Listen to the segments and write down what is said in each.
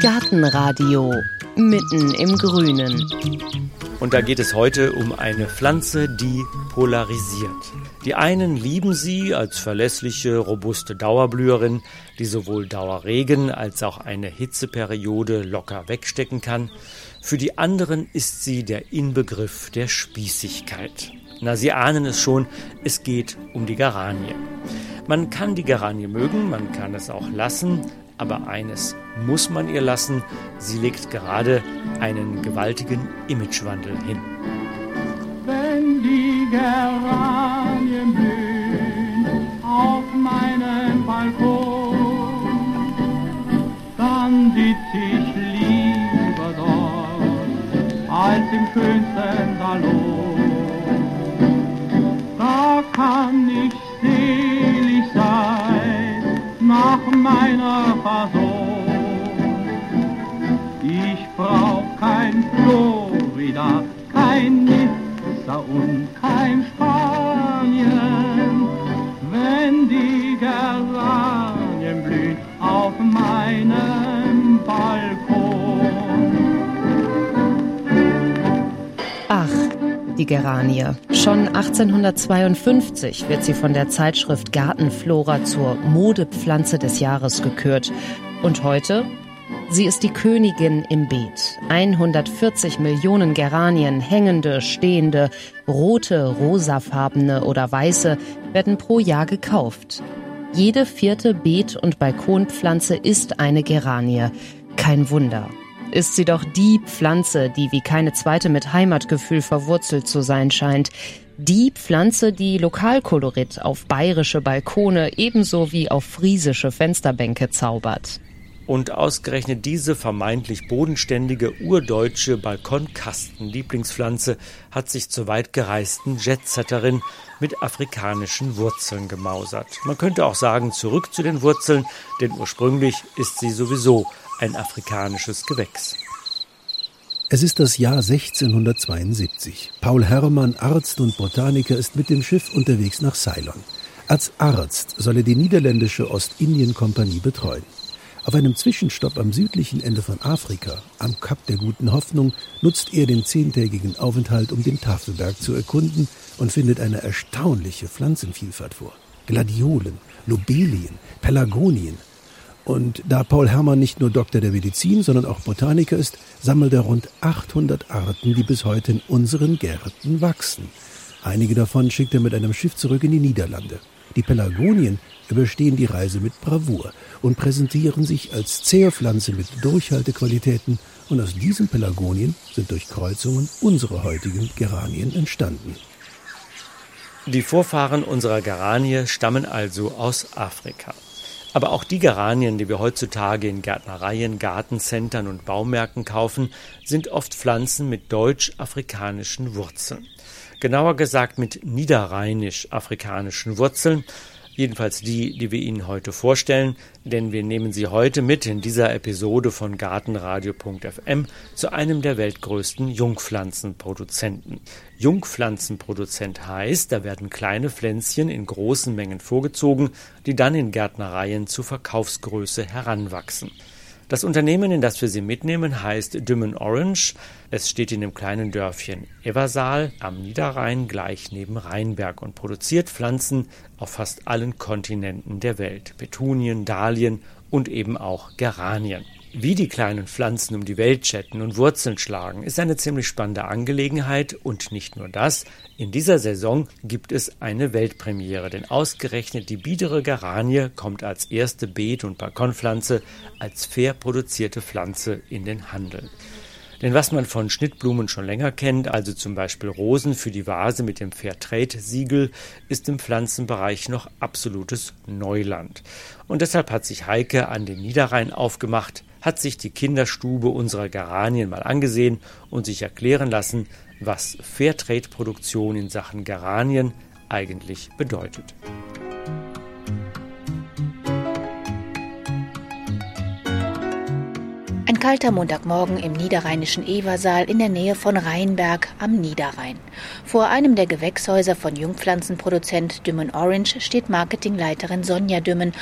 Gartenradio mitten im Grünen. Und da geht es heute um eine Pflanze, die polarisiert. Die einen lieben sie als verlässliche, robuste Dauerblüherin, die sowohl Dauerregen als auch eine Hitzeperiode locker wegstecken kann. Für die anderen ist sie der Inbegriff der Spießigkeit. Na, Sie ahnen es schon, es geht um die Geranie. Man kann die Geranie mögen, man kann es auch lassen, aber eines muss man ihr lassen, sie legt gerade einen gewaltigen Imagewandel hin. Wenn die Geranien blühen auf meinem Balkon, dann sitz ich lieber dort als im schönsten Salon. Die Geranie. Schon 1852 wird sie von der Zeitschrift Gartenflora zur Modepflanze des Jahres gekürt. Und heute? Sie ist die Königin im Beet. 140 Millionen Geranien, hängende, stehende, rote, rosafarbene oder weiße, werden pro Jahr gekauft. Jede vierte Beet- und Balkonpflanze ist eine Geranie. Kein Wunder. Ist sie doch die Pflanze, die wie keine zweite mit Heimatgefühl verwurzelt zu sein scheint. Die Pflanze, die Lokalkolorit auf bayerische Balkone ebenso wie auf friesische Fensterbänke zaubert. Und ausgerechnet diese vermeintlich bodenständige urdeutsche Balkonkasten-Lieblingspflanze hat sich zur weit gereisten Jetsetterin mit afrikanischen Wurzeln gemausert. Man könnte auch sagen, zurück zu den Wurzeln, denn ursprünglich ist sie sowieso ein afrikanisches Gewächs. Es ist das Jahr 1672. Paul Herrmann, Arzt und Botaniker, ist mit dem Schiff unterwegs nach Ceylon. Als Arzt soll er die niederländische Ostindien-Kompanie betreuen. Auf einem Zwischenstopp am südlichen Ende von Afrika, am Kap der Guten Hoffnung, nutzt er den zehntägigen Aufenthalt, um den Tafelberg zu erkunden und findet eine erstaunliche Pflanzenvielfalt vor. Gladiolen, Lobelien, Pelargonien. Und da Paul Herrmann nicht nur Doktor der Medizin, sondern auch Botaniker ist, sammelt er rund 800 Arten, die bis heute in unseren Gärten wachsen. Einige davon schickt er mit einem Schiff zurück in die Niederlande. Die Pelargonien überstehen die Reise mit Bravour und präsentieren sich als Zehrpflanze mit Durchhaltequalitäten und aus diesen Pelargonien sind durch Kreuzungen unsere heutigen Geranien entstanden. Die Vorfahren unserer Geranie stammen also aus Afrika. Aber auch die Geranien, die wir heutzutage in Gärtnereien, Gartencentern und Baumärkten kaufen, sind oft Pflanzen mit deutsch-afrikanischen Wurzeln. Genauer gesagt mit niederrheinisch-afrikanischen Wurzeln, jedenfalls die, die wir Ihnen heute vorstellen, denn wir nehmen Sie heute mit in dieser Episode von Gartenradio.fm zu einem der weltgrößten Jungpflanzenproduzenten. Jungpflanzenproduzent heißt, da werden kleine Pflänzchen in großen Mengen vorgezogen, die dann in Gärtnereien zu Verkaufsgröße heranwachsen. Das Unternehmen, in das wir Sie mitnehmen, heißt Dümmen Orange. Es steht in dem kleinen Dörfchen Eversaal am Niederrhein gleich neben Rheinberg und produziert Pflanzen auf fast allen Kontinenten der Welt. Petunien, Dahlien und eben auch Geranien. Wie die kleinen Pflanzen um die Welt chatten und Wurzeln schlagen, ist eine ziemlich spannende Angelegenheit und nicht nur das. In dieser Saison gibt es eine Weltpremiere, denn ausgerechnet die biedere Geranie kommt als erste Beet- und Balkonpflanze als fair produzierte Pflanze in den Handel. Denn was man von Schnittblumen schon länger kennt, also zum Beispiel Rosen für die Vase mit dem Fairtrade-Siegel, ist im Pflanzenbereich noch absolutes Neuland. Und deshalb hat sich Heike an den Niederrhein aufgemacht, hat sich die Kinderstube unserer Geranien mal angesehen und sich erklären lassen, was Fairtrade-Produktion in Sachen Geranien eigentlich bedeutet. Kalter Montagmorgen im niederrheinischen Eversaal in der Nähe von Rheinberg am Niederrhein. Vor einem der Gewächshäuser von Jungpflanzenproduzent Dümmen Orange steht Marketingleiterin Sonja Dümmen,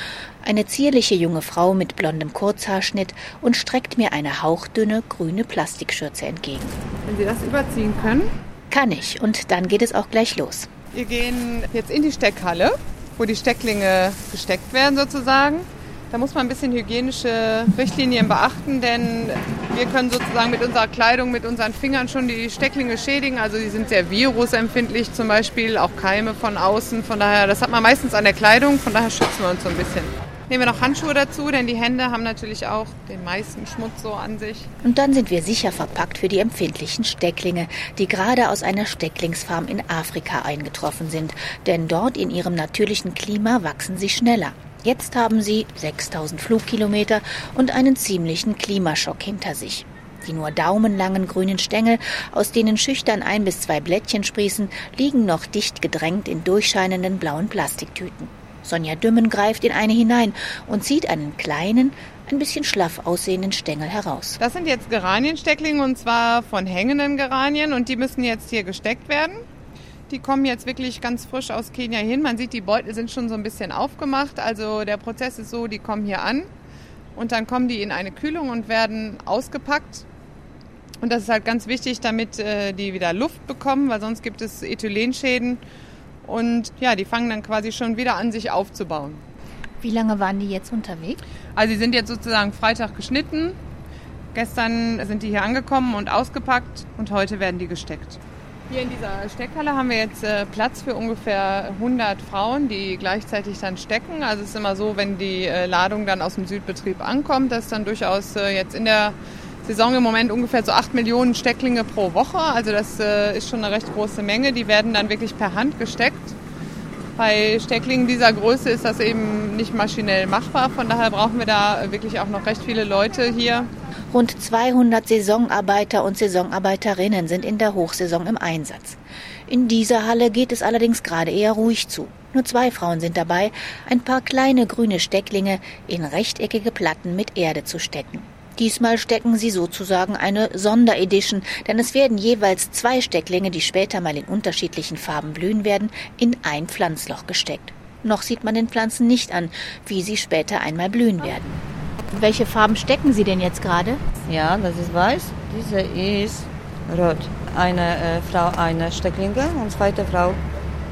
eine zierliche junge Frau mit blondem Kurzhaarschnitt und streckt mir eine hauchdünne grüne Plastikschürze entgegen. Wenn Sie das überziehen können? Kann ich und dann geht es auch gleich los. Wir gehen jetzt in die Steckhalle, wo die Stecklinge gesteckt werden sozusagen. Da muss man ein bisschen hygienische Richtlinien beachten, denn wir können sozusagen mit unserer Kleidung, mit unseren Fingern schon die Stecklinge schädigen. Also die sind sehr virusempfindlich zum Beispiel, auch Keime von außen. Von daher, das hat man meistens an der Kleidung, von daher schützen wir uns so ein bisschen. Nehmen wir noch Handschuhe dazu, denn die Hände haben natürlich auch den meisten Schmutz so an sich. Und dann sind wir sicher verpackt für die empfindlichen Stecklinge, die gerade aus einer Stecklingsfarm in Afrika eingetroffen sind. Denn dort in ihrem natürlichen Klima wachsen sie schneller. Jetzt haben sie 6000 Flugkilometer und einen ziemlichen Klimaschock hinter sich. Die nur daumenlangen grünen Stängel, aus denen schüchtern ein bis zwei Blättchen sprießen, liegen noch dicht gedrängt in durchscheinenden blauen Plastiktüten. Sonja Dümmen greift in eine hinein und zieht einen kleinen, ein bisschen schlaff aussehenden Stängel heraus. Das sind jetzt Geranienstecklinge und zwar von hängenden Geranien und die müssen jetzt hier gesteckt werden. Die kommen jetzt wirklich ganz frisch aus Kenia hin. Man sieht, die Beutel sind schon so ein bisschen aufgemacht. Also der Prozess ist so, die kommen hier an und dann kommen die in eine Kühlung und werden ausgepackt. Und das ist halt ganz wichtig, damit äh, die wieder Luft bekommen, weil sonst gibt es Ethylenschäden. Und ja, die fangen dann quasi schon wieder an, sich aufzubauen. Wie lange waren die jetzt unterwegs? Also sie sind jetzt sozusagen Freitag geschnitten. Gestern sind die hier angekommen und ausgepackt und heute werden die gesteckt. Hier in dieser Steckhalle haben wir jetzt äh, Platz für ungefähr 100 Frauen, die gleichzeitig dann stecken. Also es ist immer so, wenn die äh, Ladung dann aus dem Südbetrieb ankommt, dass dann durchaus äh, jetzt in der Saison im Moment ungefähr so 8 Millionen Stecklinge pro Woche. Also das ist schon eine recht große Menge. Die werden dann wirklich per Hand gesteckt. Bei Stecklingen dieser Größe ist das eben nicht maschinell machbar. Von daher brauchen wir da wirklich auch noch recht viele Leute hier. Rund 200 Saisonarbeiter und Saisonarbeiterinnen sind in der Hochsaison im Einsatz. In dieser Halle geht es allerdings gerade eher ruhig zu. Nur zwei Frauen sind dabei, ein paar kleine grüne Stecklinge in rechteckige Platten mit Erde zu stecken. Diesmal stecken sie sozusagen eine Sonderedition, denn es werden jeweils zwei Stecklinge, die später mal in unterschiedlichen Farben blühen werden, in ein Pflanzloch gesteckt. Noch sieht man den Pflanzen nicht an, wie sie später einmal blühen werden. Welche Farben stecken Sie denn jetzt gerade? Ja, das ist weiß. Diese ist rot. Eine äh, Frau eine Stecklinge und zweite Frau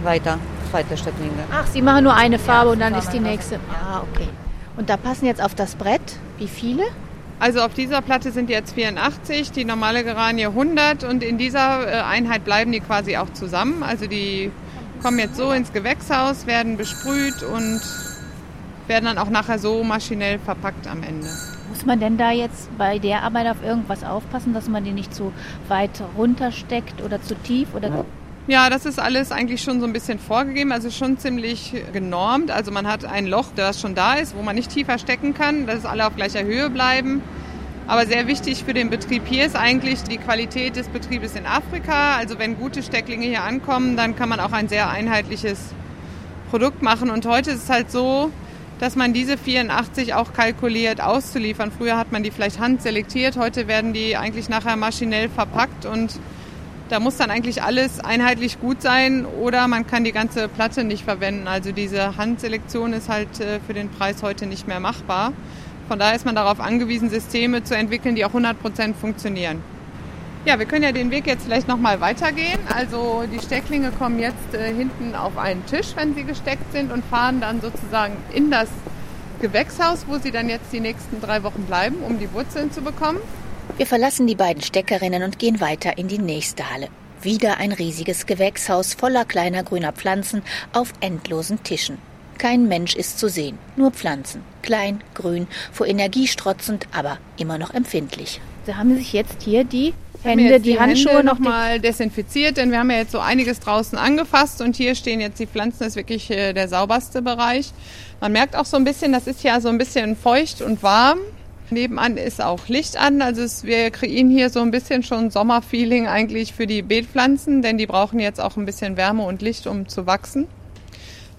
weiter, zweite Stecklinge. Ach, Sie machen nur eine Farbe ja, und dann ist die nächste. Ja, okay. Und da passen jetzt auf das Brett wie viele? Also auf dieser Platte sind jetzt 84, die normale Geranie 100 und in dieser äh, Einheit bleiben die quasi auch zusammen. Also die kommen jetzt so ins Gewächshaus, werden besprüht und werden dann auch nachher so maschinell verpackt am Ende. Muss man denn da jetzt bei der Arbeit auf irgendwas aufpassen, dass man die nicht zu weit runtersteckt oder zu tief oder ja, das ist alles eigentlich schon so ein bisschen vorgegeben, also schon ziemlich genormt. Also man hat ein Loch, das schon da ist, wo man nicht tiefer stecken kann, dass alle auf gleicher Höhe bleiben. Aber sehr wichtig für den Betrieb hier ist eigentlich die Qualität des Betriebes in Afrika. Also wenn gute Stecklinge hier ankommen, dann kann man auch ein sehr einheitliches Produkt machen. Und heute ist es halt so, dass man diese 84 auch kalkuliert auszuliefern. Früher hat man die vielleicht handselektiert, heute werden die eigentlich nachher maschinell verpackt und da muss dann eigentlich alles einheitlich gut sein oder man kann die ganze Platte nicht verwenden. Also diese Handselektion ist halt äh, für den Preis heute nicht mehr machbar. Von daher ist man darauf angewiesen, Systeme zu entwickeln, die auch 100 Prozent funktionieren. Ja, wir können ja den Weg jetzt vielleicht nochmal weitergehen. Also die Stecklinge kommen jetzt äh, hinten auf einen Tisch, wenn sie gesteckt sind und fahren dann sozusagen in das Gewächshaus, wo sie dann jetzt die nächsten drei Wochen bleiben, um die Wurzeln zu bekommen. Wir verlassen die beiden Steckerinnen und gehen weiter in die nächste Halle. Wieder ein riesiges Gewächshaus voller kleiner grüner Pflanzen auf endlosen Tischen. Kein Mensch ist zu sehen, nur Pflanzen. Klein, grün, vor Energie strotzend, aber immer noch empfindlich. Sie haben sich jetzt hier die Hände, die, die, Handschuhe noch mal desinfiziert, denn wir haben ja jetzt so einiges draußen angefasst und hier stehen jetzt die Pflanzen, das ist wirklich äh, der sauberste Bereich. Man merkt auch so ein bisschen, das ist ja so ein bisschen feucht und warm. Nebenan ist auch Licht an, also es, wir kreieren hier so ein bisschen schon Sommerfeeling eigentlich für die Beetpflanzen, denn die brauchen jetzt auch ein bisschen Wärme und Licht, um zu wachsen.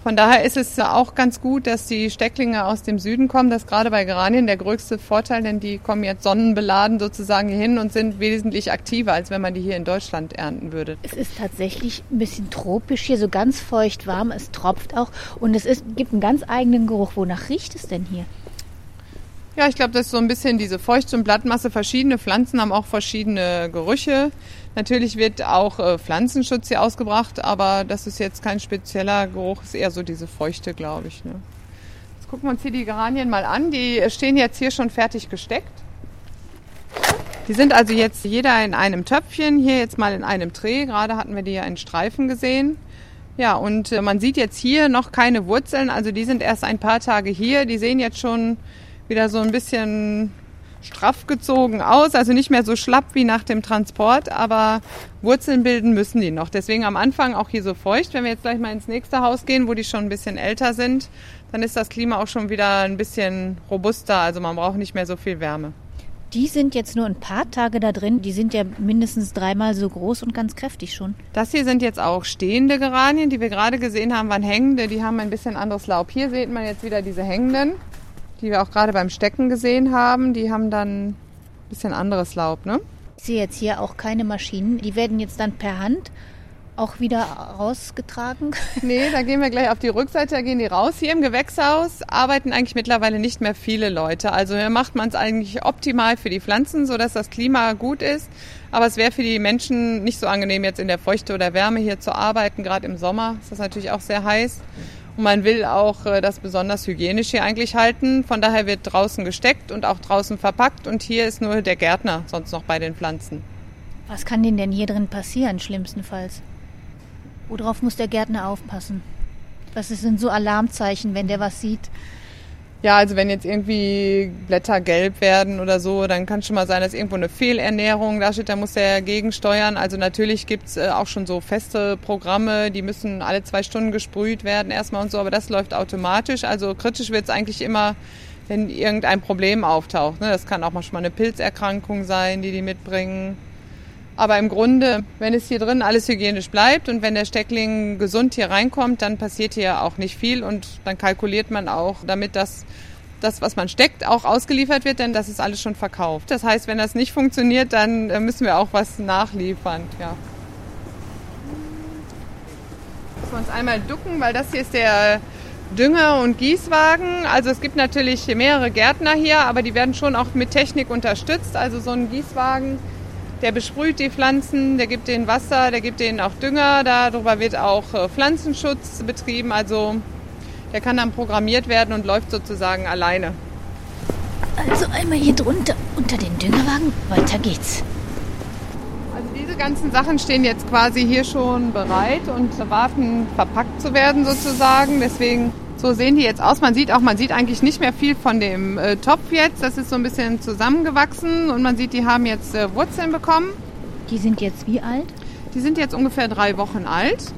Von daher ist es auch ganz gut, dass die Stecklinge aus dem Süden kommen. Das ist gerade bei Geranien der größte Vorteil, denn die kommen jetzt sonnenbeladen sozusagen hier hin und sind wesentlich aktiver, als wenn man die hier in Deutschland ernten würde. Es ist tatsächlich ein bisschen tropisch hier, so ganz feucht warm. Es tropft auch und es ist, gibt einen ganz eigenen Geruch. Wonach riecht es denn hier? Ja, ich glaube, das ist so ein bisschen diese Feucht- und Blattmasse. Verschiedene Pflanzen haben auch verschiedene Gerüche. Natürlich wird auch äh, Pflanzenschutz hier ausgebracht, aber das ist jetzt kein spezieller Geruch, ist eher so diese Feuchte, glaube ich. Ne? Jetzt gucken wir uns hier die Geranien mal an. Die stehen jetzt hier schon fertig gesteckt. Die sind also jetzt jeder in einem Töpfchen, hier jetzt mal in einem Tray. Gerade hatten wir die ja in Streifen gesehen. Ja, und äh, man sieht jetzt hier noch keine Wurzeln, also die sind erst ein paar Tage hier. Die sehen jetzt schon wieder so ein bisschen straff gezogen aus, also nicht mehr so schlapp wie nach dem Transport, aber Wurzeln bilden müssen die noch. Deswegen am Anfang auch hier so feucht. Wenn wir jetzt gleich mal ins nächste Haus gehen, wo die schon ein bisschen älter sind, dann ist das Klima auch schon wieder ein bisschen robuster, also man braucht nicht mehr so viel Wärme. Die sind jetzt nur ein paar Tage da drin. Die sind ja mindestens dreimal so groß und ganz kräftig schon. Das hier sind jetzt auch stehende Geranien, die wir gerade gesehen haben, waren hängende. Die haben ein bisschen anderes Laub. Hier sieht man jetzt wieder diese hängenden die wir auch gerade beim Stecken gesehen haben, die haben dann ein bisschen anderes Laub, ne? Ich sehe jetzt hier auch keine Maschinen. Die werden jetzt dann per Hand auch wieder rausgetragen? Nee, da gehen wir gleich auf die Rückseite, da gehen die raus. Hier im Gewächshaus arbeiten eigentlich mittlerweile nicht mehr viele Leute. Also hier macht man es eigentlich optimal für die Pflanzen, sodass das Klima gut ist. Aber es wäre für die Menschen nicht so angenehm, jetzt in der Feuchte oder Wärme hier zu arbeiten. Gerade im Sommer ist das natürlich auch sehr heiß. Und man will auch äh, das besonders hygienisch hier eigentlich halten. Von daher wird draußen gesteckt und auch draußen verpackt. Und hier ist nur der Gärtner sonst noch bei den Pflanzen. Was kann denn denn hier drin passieren, schlimmstenfalls? Worauf muss der Gärtner aufpassen? Was sind so Alarmzeichen, wenn der was sieht? Ja, also wenn jetzt irgendwie Blätter gelb werden oder so, dann kann schon mal sein, dass irgendwo eine Fehlernährung da steht, da muss er gegensteuern. Also natürlich gibt's äh, auch schon so feste Programme, die müssen alle zwei Stunden gesprüht werden erstmal und so, aber das läuft automatisch. Also kritisch wird's eigentlich immer, wenn irgendein Problem auftaucht. Ne? Das kann auch manchmal eine Pilzerkrankung sein, die die mitbringen. Aber im Grunde, wenn es hier drin alles hygienisch bleibt und wenn der Steckling gesund hier reinkommt, dann passiert hier auch nicht viel und dann kalkuliert man auch damit, dass das, was man steckt, auch ausgeliefert wird, denn das ist alles schon verkauft. Das heißt, wenn das nicht funktioniert, dann äh, müssen wir auch was nachliefern. Ja. Müssen wir uns einmal ducken, weil das hier ist der Dünger- und Gießwagen. Also es gibt natürlich mehrere Gärtner hier, aber die werden schon auch mit Technik unterstützt. Also so ein Gießwagen der besprüht die Pflanzen, der gibt denen Wasser, der gibt denen auch Dünger. Darüber wird auch äh, Pflanzenschutz betrieben. Also der kann dann programmiert werden und läuft sozusagen alleine. Also einmal hier drunter unter den Düngerwagen. Weiter geht's. Also diese ganzen Sachen stehen jetzt quasi hier schon bereit und warten verpackt zu werden sozusagen. Deswegen so sehen die jetzt aus. Man sieht auch, man sieht eigentlich nicht mehr viel von dem äh, Topf jetzt. Das ist so ein bisschen zusammengewachsen und man sieht, die haben jetzt äh, Wurzeln bekommen. Die sind jetzt wie alt? Die sind jetzt ungefähr drei Wochen alt.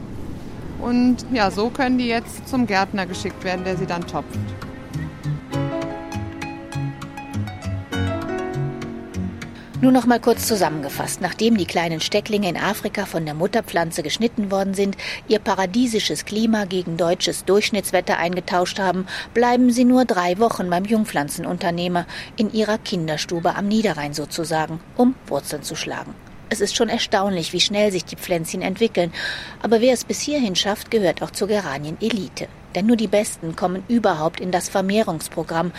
Und ja, so können die jetzt zum Gärtner geschickt werden, der sie dann topft. Nur noch mal kurz zusammengefasst. Nachdem die kleinen Stecklinge in Afrika von der Mutterpflanze geschnitten worden sind, ihr paradiesisches Klima gegen deutsches Durchschnittswetter eingetauscht haben, bleiben sie nur drei Wochen beim Jungpflanzenunternehmer in ihrer Kinderstube am Niederrhein sozusagen, um Wurzeln zu schlagen. Es ist schon erstaunlich, wie schnell sich die Pflänzchen entwickeln. Aber wer es bis hierhin schafft, gehört auch zur Geranien-Elite. Denn nur die Besten kommen überhaupt in das Vermehrungsprogramm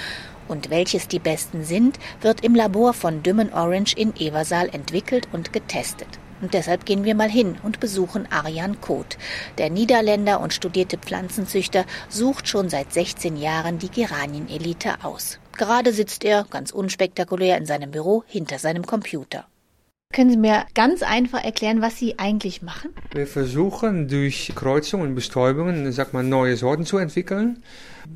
und welches die besten sind, wird im Labor von Dümmen Orange in Eversaal entwickelt und getestet. Und deshalb gehen wir mal hin und besuchen Arjan Koth. Der Niederländer und studierte Pflanzenzüchter sucht schon seit 16 Jahren die Geranien-Elite aus. Gerade sitzt er, ganz unspektakulär, in seinem Büro hinter seinem Computer. Können Sie mir ganz einfach erklären, was Sie eigentlich machen? Wir versuchen durch Kreuzungen und Bestäubungen, sag mal, neue Sorten zu entwickeln.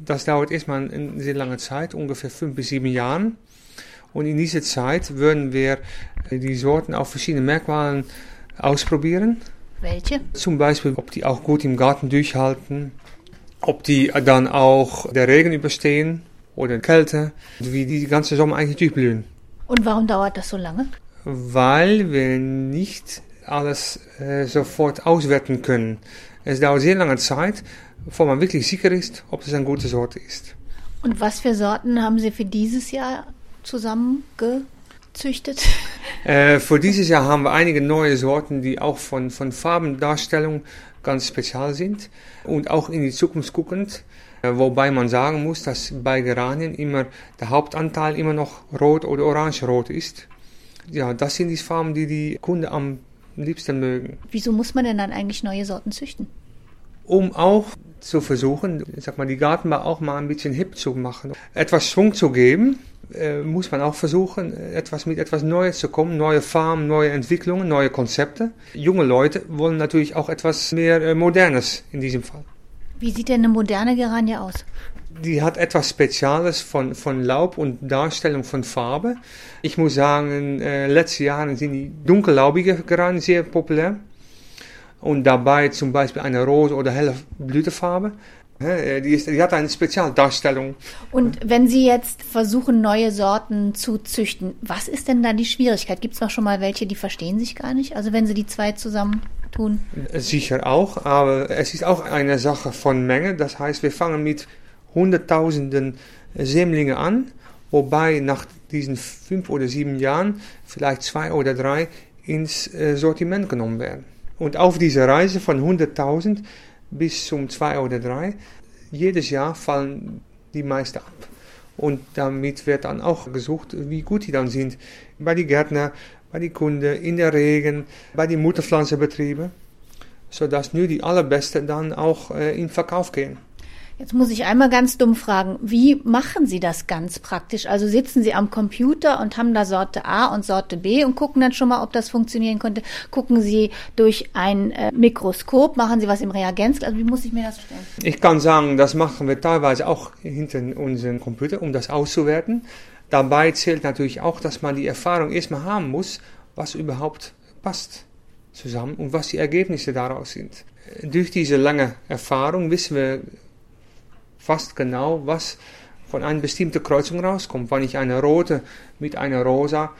Das dauert erstmal eine sehr lange Zeit, ungefähr fünf bis sieben Jahren. Und in dieser Zeit würden wir die Sorten auf verschiedene Merkmalen ausprobieren. Welche? Zum Beispiel, ob die auch gut im Garten durchhalten, ob die dann auch der Regen überstehen oder Kälte, wie die die ganze Sommer eigentlich durchblühen. Und warum dauert das so lange? Weil wir nicht alles äh, sofort auswerten können. Es dauert sehr lange Zeit, bevor man wirklich sicher ist, ob es eine gute Sorte ist. Und was für Sorten haben Sie für dieses Jahr zusammengezüchtet? Äh, für dieses Jahr haben wir einige neue Sorten, die auch von, von Farbendarstellung ganz spezial sind und auch in die Zukunft guckend. Äh, wobei man sagen muss, dass bei Geranien immer der Hauptanteil immer noch rot oder orange-rot ist. Ja, das sind die Farben, die die Kunden am liebsten mögen. Wieso muss man denn dann eigentlich neue Sorten züchten? Um auch zu versuchen, sag mal, die Gartenbau auch mal ein bisschen hip zu machen. Etwas Schwung zu geben, äh, muss man auch versuchen, etwas mit etwas Neues zu kommen, neue Farben, neue Entwicklungen, neue Konzepte. Junge Leute wollen natürlich auch etwas mehr äh, Modernes in diesem Fall. Wie sieht denn eine moderne Geranie aus? Die hat etwas Spezielles von, von Laub und Darstellung von Farbe. Ich muss sagen, äh, letzte Jahre sind die dunkellaubige Geranien sehr populär. Und dabei zum Beispiel eine rote oder helle Blütefarbe. Äh, die, ist, die hat eine Spezialdarstellung. Und wenn Sie jetzt versuchen, neue Sorten zu züchten, was ist denn da die Schwierigkeit? Gibt es noch schon mal welche, die verstehen sich gar nicht? Also wenn Sie die zwei zusammen tun? Sicher auch, aber es ist auch eine Sache von Menge. Das heißt, wir fangen mit Hunderttausenden Sämlinge an, wobei nach diesen fünf oder sieben Jahren vielleicht zwei oder drei ins äh, Sortiment genommen werden. Und auf dieser Reise von 100.000 bis zum zwei oder drei, jedes Jahr fallen die meisten ab. Und damit wird dann auch gesucht, wie gut die dann sind. Bei den Gärtner, bei den Kunden, in der Regen, bei den Mutterpflanzenbetrieben, sodass nur die allerbesten dann auch äh, in Verkauf gehen. Jetzt muss ich einmal ganz dumm fragen, wie machen Sie das ganz praktisch? Also sitzen Sie am Computer und haben da Sorte A und Sorte B und gucken dann schon mal, ob das funktionieren könnte. Gucken Sie durch ein äh, Mikroskop, machen Sie was im Reagenz? Also wie muss ich mir das stellen? Ich kann sagen, das machen wir teilweise auch hinter unserem Computer, um das auszuwerten. Dabei zählt natürlich auch, dass man die Erfahrung erstmal haben muss, was überhaupt passt zusammen und was die Ergebnisse daraus sind. Durch diese lange Erfahrung wissen wir fast genau, was von einer bestimmten Kreuzung rauskommt. Wenn ich eine rote mit einer rosa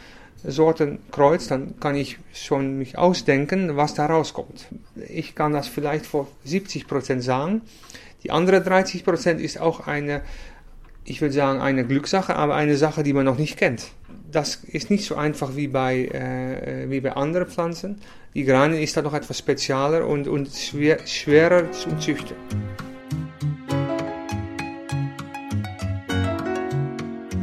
Sorte kreuze, dann kann ich schon mich ausdenken, was da rauskommt. Ich kann das vielleicht vor 70 Prozent sagen. Die andere 30 Prozent ist auch eine, ich würde sagen, eine Glückssache, aber eine Sache, die man noch nicht kennt. Das ist nicht so einfach wie bei, äh, wie bei anderen Pflanzen. Die Granien ist da noch etwas spezieller und, und schwer, schwerer zu züchten.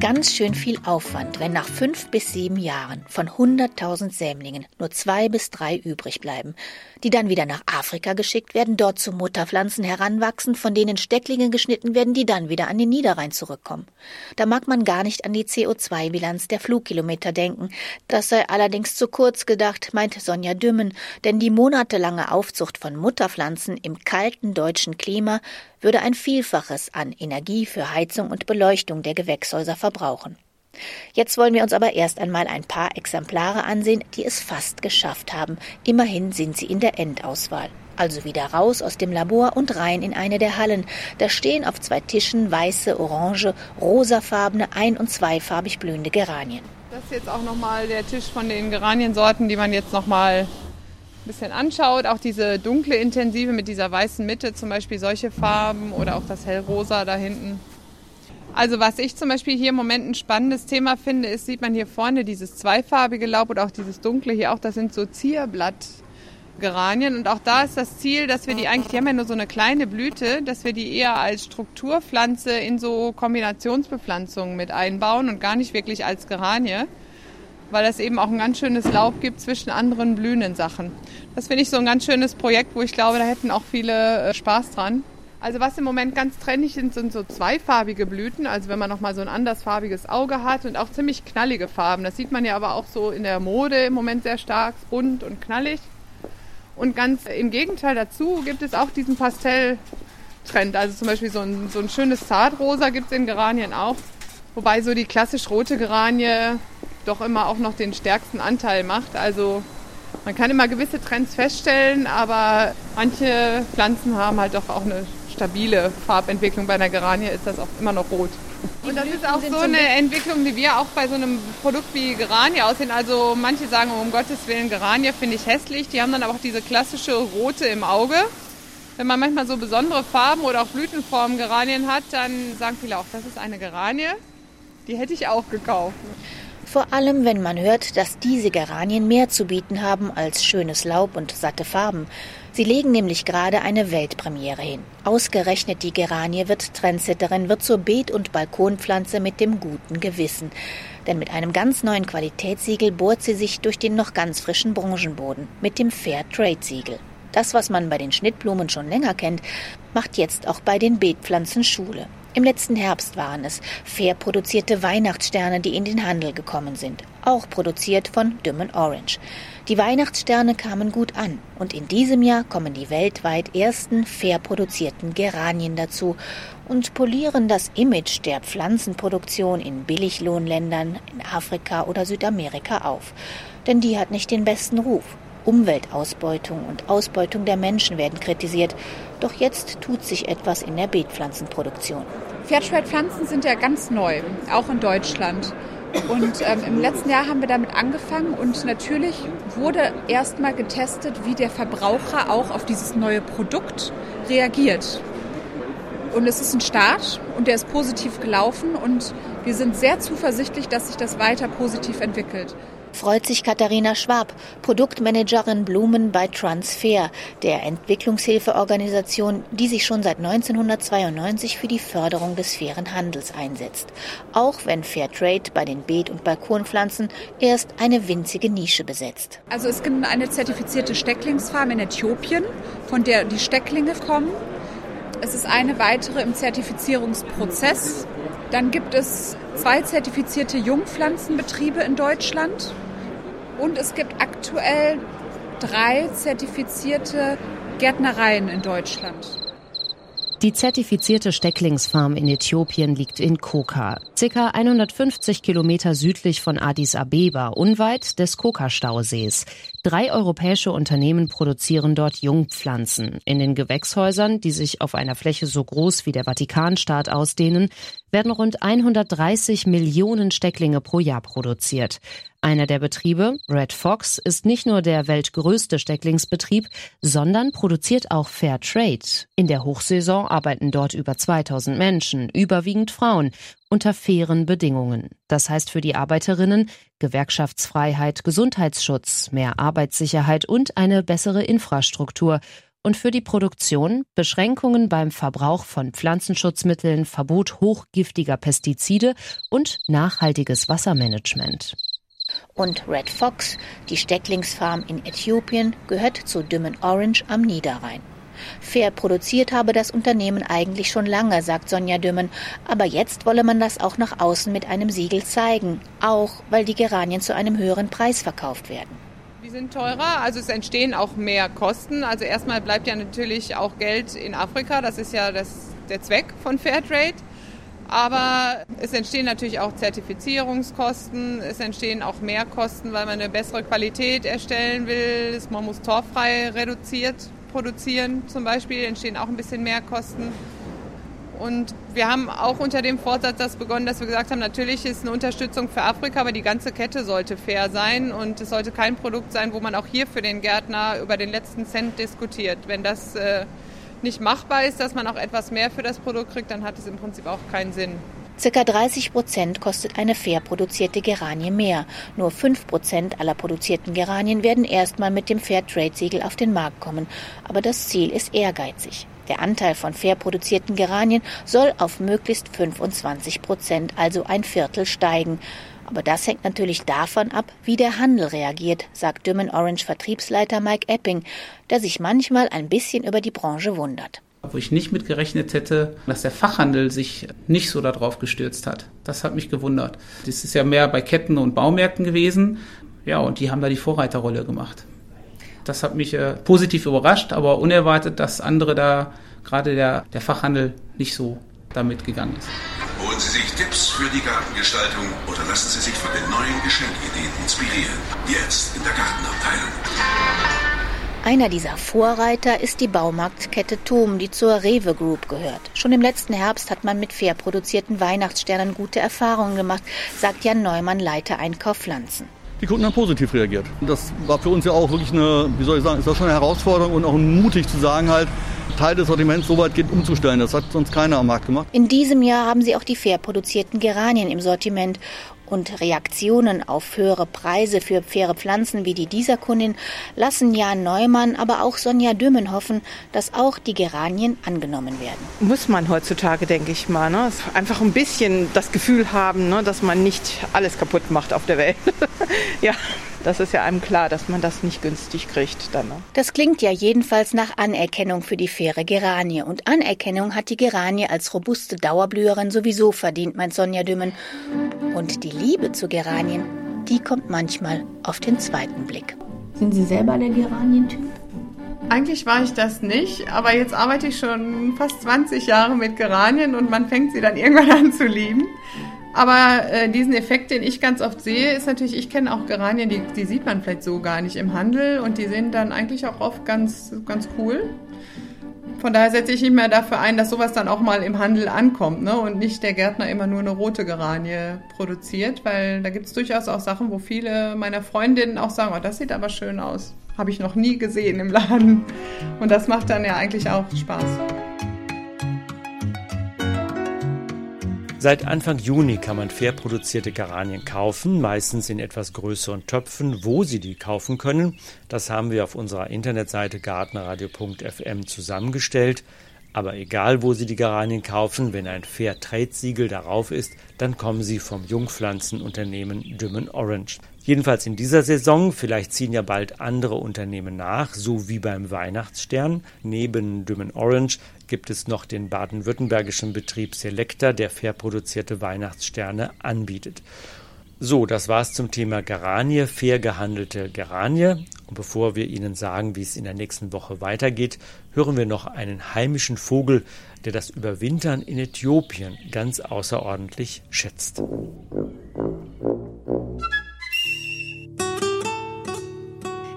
Ganz schön viel Aufwand, wenn nach fünf bis sieben Jahren von 100.000 Sämlingen nur zwei bis drei übrig bleiben, die dann wieder nach Afrika geschickt werden, dort zu Mutterpflanzen heranwachsen, von denen Stecklinge geschnitten werden, die dann wieder an den Niederrhein zurückkommen. Da mag man gar nicht an die CO2-Bilanz der Flugkilometer denken. Das sei allerdings zu kurz gedacht, meint Sonja Dümmen, denn die monatelange Aufzucht von Mutterpflanzen im kalten deutschen Klima würde ein Vielfaches an Energie für Heizung und Beleuchtung der Gewächshäuser verbrauchen. Jetzt wollen wir uns aber erst einmal ein paar Exemplare ansehen, die es fast geschafft haben. Immerhin sind sie in der Endauswahl. Also wieder raus aus dem Labor und rein in eine der Hallen. Da stehen auf zwei Tischen weiße, orange, rosafarbene, ein- und zweifarbig blühende Geranien. Das ist jetzt auch nochmal der Tisch von den Geraniensorten, die man jetzt nochmal ein bisschen anschaut, auch diese dunkle Intensive mit dieser weißen Mitte, zum Beispiel solche Farben oder auch das hellrosa da hinten. Also was ich zum Beispiel hier im Moment ein spannendes Thema finde, ist, sieht man hier vorne dieses zweifarbige Laub oder auch dieses dunkle hier auch, das sind so Zierblattgeranien und auch da ist das Ziel, dass wir die eigentlich, die haben ja nur so eine kleine Blüte, dass wir die eher als Strukturpflanze in so Kombinationsbepflanzungen mit einbauen und gar nicht wirklich als Geranie weil es eben auch ein ganz schönes Laub gibt zwischen anderen blühenden Sachen. Das finde ich so ein ganz schönes Projekt, wo ich glaube, da hätten auch viele äh, Spaß dran. Also was im Moment ganz trendig sind, sind so zweifarbige Blüten. Also wenn man nochmal so ein andersfarbiges Auge hat und auch ziemlich knallige Farben. Das sieht man ja aber auch so in der Mode im Moment sehr stark, bunt und knallig. Und ganz im Gegenteil dazu gibt es auch diesen Pastelltrend. Also zum Beispiel so ein, so ein schönes Zartrosa gibt es in Geranien auch. Wobei so die klassisch rote Geranie doch immer auch noch den stärksten Anteil macht. Also man kann immer gewisse Trends feststellen, aber manche Pflanzen haben halt doch auch eine stabile Farbentwicklung. Bei einer Geranie ist das auch immer noch rot. Und das ist auch so eine Entwicklung, die wir auch bei so einem Produkt wie Geranie aussehen. Also manche sagen, um Gottes Willen, Geranie finde ich hässlich. Die haben dann aber auch diese klassische Rote im Auge. Wenn man manchmal so besondere Farben oder auch Blütenformen Geranien hat, dann sagen viele auch, das ist eine Geranie. Die hätte ich auch gekauft. Vor allem, wenn man hört, dass diese Geranien mehr zu bieten haben als schönes Laub und satte Farben. Sie legen nämlich gerade eine Weltpremiere hin. Ausgerechnet die Geranie wird Trendsetterin, wird zur Beet- und Balkonpflanze mit dem guten Gewissen. Denn mit einem ganz neuen Qualitätssiegel bohrt sie sich durch den noch ganz frischen Branchenboden mit dem Fair Trade Siegel. Das, was man bei den Schnittblumen schon länger kennt, macht jetzt auch bei den Beetpflanzen Schule. Im letzten Herbst waren es fair produzierte Weihnachtssterne, die in den Handel gekommen sind, auch produziert von Dümmen Orange. Die Weihnachtssterne kamen gut an und in diesem Jahr kommen die weltweit ersten fair produzierten Geranien dazu und polieren das Image der Pflanzenproduktion in Billiglohnländern in Afrika oder Südamerika auf. Denn die hat nicht den besten Ruf. Umweltausbeutung und Ausbeutung der Menschen werden kritisiert. Doch jetzt tut sich etwas in der Beetpflanzenproduktion. Fairtrade-Pflanzen sind ja ganz neu, auch in Deutschland. Und ähm, im letzten Jahr haben wir damit angefangen und natürlich wurde erstmal getestet, wie der Verbraucher auch auf dieses neue Produkt reagiert. Und es ist ein Start und der ist positiv gelaufen und wir sind sehr zuversichtlich, dass sich das weiter positiv entwickelt freut sich Katharina Schwab, Produktmanagerin Blumen bei Transfer, der Entwicklungshilfeorganisation, die sich schon seit 1992 für die Förderung des fairen Handels einsetzt. Auch wenn Fairtrade bei den Beet- und Balkonpflanzen erst eine winzige Nische besetzt. Also es gibt eine zertifizierte Stecklingsfarm in Äthiopien, von der die Stecklinge kommen. Es ist eine weitere im Zertifizierungsprozess. Dann gibt es zwei zertifizierte Jungpflanzenbetriebe in Deutschland und es gibt aktuell drei zertifizierte Gärtnereien in Deutschland. Die zertifizierte Stecklingsfarm in Äthiopien liegt in Koka, circa 150 Kilometer südlich von Addis Abeba, unweit des Koka-Stausees. Drei europäische Unternehmen produzieren dort Jungpflanzen. In den Gewächshäusern, die sich auf einer Fläche so groß wie der Vatikanstaat ausdehnen, werden rund 130 Millionen Stecklinge pro Jahr produziert. Einer der Betriebe, Red Fox, ist nicht nur der weltgrößte Stecklingsbetrieb, sondern produziert auch Fair Trade. In der Hochsaison arbeiten dort über 2000 Menschen, überwiegend Frauen, unter fairen Bedingungen. Das heißt für die Arbeiterinnen Gewerkschaftsfreiheit, Gesundheitsschutz, mehr Arbeitssicherheit und eine bessere Infrastruktur und für die Produktion Beschränkungen beim Verbrauch von Pflanzenschutzmitteln, Verbot hochgiftiger Pestizide und nachhaltiges Wassermanagement. Und Red Fox, die Stecklingsfarm in Äthiopien, gehört zu Dümmen Orange am Niederrhein. Fair produziert habe das Unternehmen eigentlich schon lange, sagt Sonja Dümmen, aber jetzt wolle man das auch nach außen mit einem Siegel zeigen, auch weil die Geranien zu einem höheren Preis verkauft werden. Die sind teurer, also es entstehen auch mehr Kosten. Also erstmal bleibt ja natürlich auch Geld in Afrika, das ist ja das, der Zweck von Fairtrade. Aber es entstehen natürlich auch Zertifizierungskosten, es entstehen auch Mehrkosten, weil man eine bessere Qualität erstellen will. Man muss torfrei reduziert produzieren zum Beispiel, entstehen auch ein bisschen mehr Kosten. Und wir haben auch unter dem Vorsatz das begonnen, dass wir gesagt haben, natürlich ist eine Unterstützung für Afrika, aber die ganze Kette sollte fair sein und es sollte kein Produkt sein, wo man auch hier für den Gärtner über den letzten Cent diskutiert. Wenn das äh, nicht machbar ist, dass man auch etwas mehr für das Produkt kriegt, dann hat es im Prinzip auch keinen Sinn. Circa 30 Prozent kostet eine fair produzierte Geranie mehr. Nur 5 Prozent aller produzierten Geranien werden erstmal mit dem Fairtrade-Siegel auf den Markt kommen. Aber das Ziel ist ehrgeizig. Der Anteil von fair produzierten Geranien soll auf möglichst 25 Prozent, also ein Viertel, steigen. Aber das hängt natürlich davon ab, wie der Handel reagiert, sagt Dümmen Orange Vertriebsleiter Mike Epping, der sich manchmal ein bisschen über die Branche wundert. Wo ich nicht mitgerechnet hätte, dass der Fachhandel sich nicht so darauf gestürzt hat. Das hat mich gewundert. Das ist ja mehr bei Ketten und Baumärkten gewesen. Ja, und die haben da die Vorreiterrolle gemacht. Das hat mich äh, positiv überrascht, aber unerwartet, dass andere da, gerade der, der Fachhandel, nicht so damit gegangen ist. Holen Sie sich Tipps für die Gartengestaltung oder lassen Sie sich von den neuen Geschenkideen inspirieren. Jetzt in der Gartenabteilung. Einer dieser Vorreiter ist die Baumarktkette Thom, die zur Rewe Group gehört. Schon im letzten Herbst hat man mit fair produzierten Weihnachtssternen gute Erfahrungen gemacht, sagt Jan Neumann, Leiter Einkauf Pflanzen. die Kunden haben positiv reagiert. Das war für uns ja auch wirklich eine, wie soll ich sagen, ist das schon eine Herausforderung und auch mutig zu sagen halt, Teil des Sortiments so weit geht umzustellen. Das hat sonst keiner am Markt gemacht. In diesem Jahr haben sie auch die fair produzierten Geranien im Sortiment und Reaktionen auf höhere Preise für faire Pflanzen wie die dieser Kundin lassen Jan Neumann, aber auch Sonja Dümmen hoffen, dass auch die Geranien angenommen werden. Muss man heutzutage, denke ich mal. Ne? Einfach ein bisschen das Gefühl haben, ne, dass man nicht alles kaputt macht auf der Welt. ja das ist ja einem klar, dass man das nicht günstig kriegt dann. Ne? Das klingt ja jedenfalls nach Anerkennung für die faire Geranie. Und Anerkennung hat die Geranie als robuste Dauerblüherin sowieso verdient, meint Sonja Dümmen. Und die Liebe zu Geranien, die kommt manchmal auf den zweiten Blick. Sind Sie selber der Geranientyp? Eigentlich war ich das nicht, aber jetzt arbeite ich schon fast 20 Jahre mit Geranien und man fängt sie dann irgendwann an zu lieben. Aber äh, diesen Effekt, den ich ganz oft sehe, ist natürlich, ich kenne auch Geranien, die, die sieht man vielleicht so gar nicht im Handel und die sehen dann eigentlich auch oft ganz, ganz cool. Von daher setze ich mich mehr dafür ein, dass sowas dann auch mal im Handel ankommt ne? und nicht der Gärtner immer nur eine rote Geranie produziert, weil da gibt es durchaus auch Sachen, wo viele meiner Freundinnen auch sagen, oh, das sieht aber schön aus. Habe ich noch nie gesehen im Laden. Und das macht dann ja eigentlich auch Spaß. Seit Anfang Juni kann man fair produzierte Geranien kaufen, meistens in etwas größeren Töpfen. Wo Sie die kaufen können, das haben wir auf unserer Internetseite gartenradio.fm zusammengestellt. Aber egal, wo Sie die Geranien kaufen, wenn ein Fair Trade Siegel darauf ist, dann kommen sie vom Jungpflanzenunternehmen Dümmen Orange. Jedenfalls in dieser Saison, vielleicht ziehen ja bald andere Unternehmen nach, so wie beim Weihnachtsstern. Neben Dümmen Orange gibt es noch den baden-württembergischen Betrieb Selecta, der fair produzierte Weihnachtssterne anbietet. So, das war's zum Thema Geranie, fair gehandelte Geranie. Und bevor wir Ihnen sagen, wie es in der nächsten Woche weitergeht, hören wir noch einen heimischen Vogel, der das Überwintern in Äthiopien ganz außerordentlich schätzt.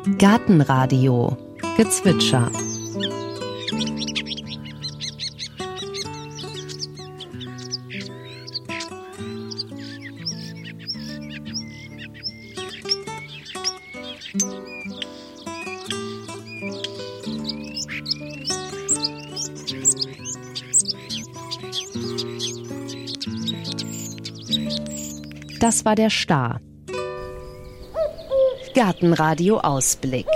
Gartenradio Gezwitscher Das war der Star. Gartenradio Ausblick.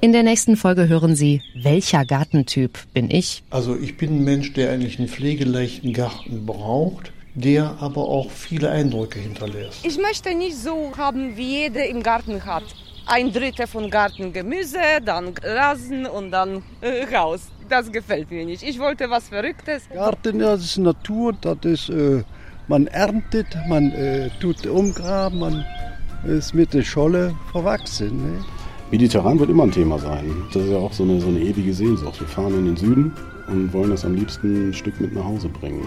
In der nächsten Folge hören Sie, welcher Gartentyp bin ich? Also ich bin ein Mensch, der eigentlich einen pflegeleichten Garten braucht, der aber auch viele Eindrücke hinterlässt. Ich möchte nicht so haben, wie jeder im Garten hat. Ein Drittel von Garten Gemüse, dann Rasen und dann äh, Haus. Das gefällt mir nicht. Ich wollte was Verrücktes. Garten, das ist Natur, das ist äh, man erntet, man äh, tut umgraben, man ist mit der Scholle verwachsen. Ne? Mediterran wird immer ein Thema sein. Das ist ja auch so eine, so eine ewige Sehnsucht. Wir fahren in den Süden und wollen das am liebsten ein Stück mit nach Hause bringen.